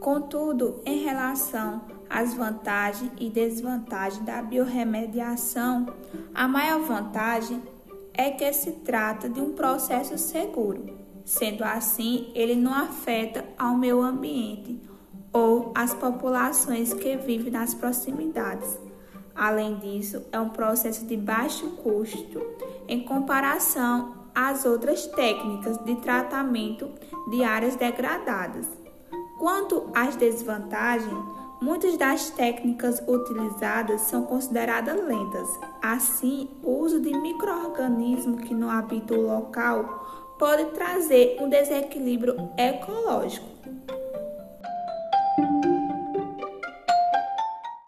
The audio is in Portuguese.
Contudo, em relação às vantagens e desvantagens da biorremediação, a maior vantagem é que se trata de um processo seguro. Sendo assim, ele não afeta ao meio ambiente ou as populações que vivem nas proximidades. Além disso, é um processo de baixo custo em comparação às outras técnicas de tratamento de áreas degradadas. Quanto às desvantagens, muitas das técnicas utilizadas são consideradas lentas. Assim, o uso de microorganismos que não habitam o local pode trazer um desequilíbrio ecológico.